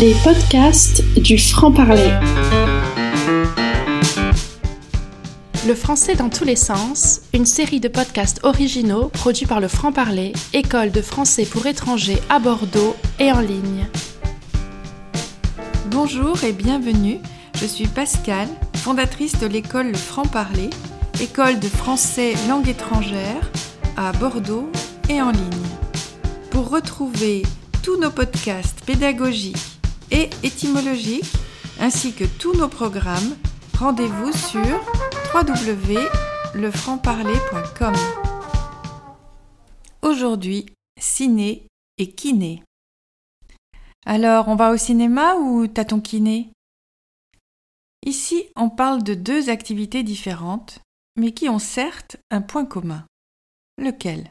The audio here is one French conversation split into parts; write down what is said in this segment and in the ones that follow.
Les podcasts du franc-parler. Le français dans tous les sens, une série de podcasts originaux produits par le franc-parler, école de français pour étrangers à Bordeaux et en ligne. Bonjour et bienvenue, je suis Pascal, fondatrice de l'école Le franc-parler, école de français langue étrangère à Bordeaux et en ligne. Pour retrouver tous nos podcasts pédagogiques et étymologiques, ainsi que tous nos programmes, rendez-vous sur www.lefrancparler.com. Aujourd'hui, ciné et kiné. Alors, on va au cinéma ou t'as ton kiné? Ici, on parle de deux activités différentes, mais qui ont certes un point commun. Lequel?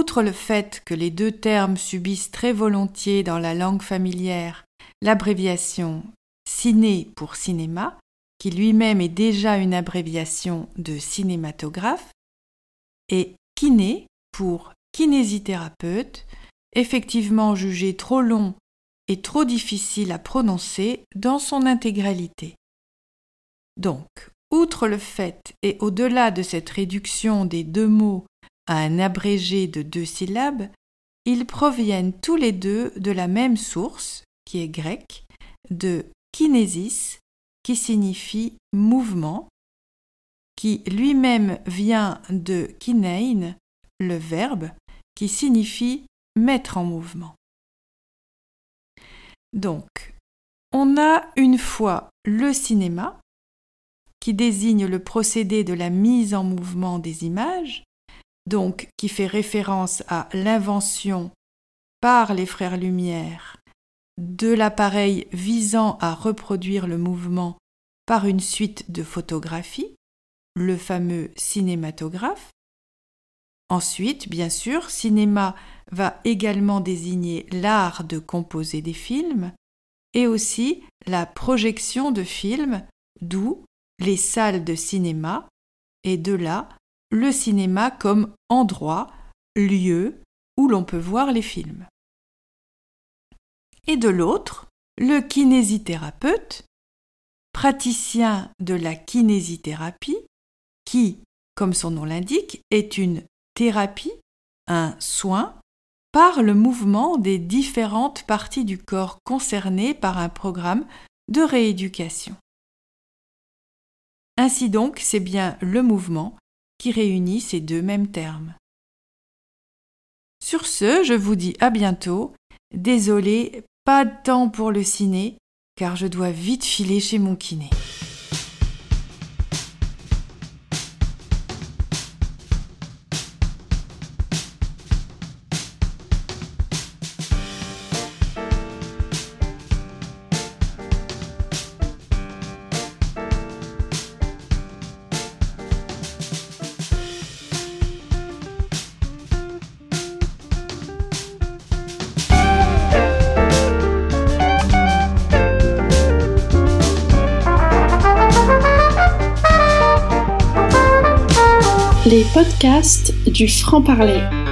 Outre le fait que les deux termes subissent très volontiers dans la langue familière l'abréviation ciné pour cinéma, qui lui-même est déjà une abréviation de cinématographe, et kiné pour kinésithérapeute, effectivement jugé trop long et trop difficile à prononcer dans son intégralité. Donc, outre le fait et au-delà de cette réduction des deux mots un abrégé de deux syllabes, ils proviennent tous les deux de la même source, qui est grecque, de kinésis, qui signifie mouvement, qui lui-même vient de kinein, le verbe, qui signifie mettre en mouvement. Donc, on a une fois le cinéma, qui désigne le procédé de la mise en mouvement des images, donc qui fait référence à l'invention par les frères Lumière de l'appareil visant à reproduire le mouvement par une suite de photographies, le fameux cinématographe. Ensuite, bien sûr, cinéma va également désigner l'art de composer des films et aussi la projection de films, d'où les salles de cinéma et de là le cinéma comme endroit, lieu où l'on peut voir les films. Et de l'autre, le kinésithérapeute, praticien de la kinésithérapie, qui, comme son nom l'indique, est une thérapie, un soin, par le mouvement des différentes parties du corps concernées par un programme de rééducation. Ainsi donc, c'est bien le mouvement qui réunit ces deux mêmes termes. Sur ce, je vous dis à bientôt. Désolé, pas de temps pour le ciné, car je dois vite filer chez mon kiné. Les podcasts du franc-parler.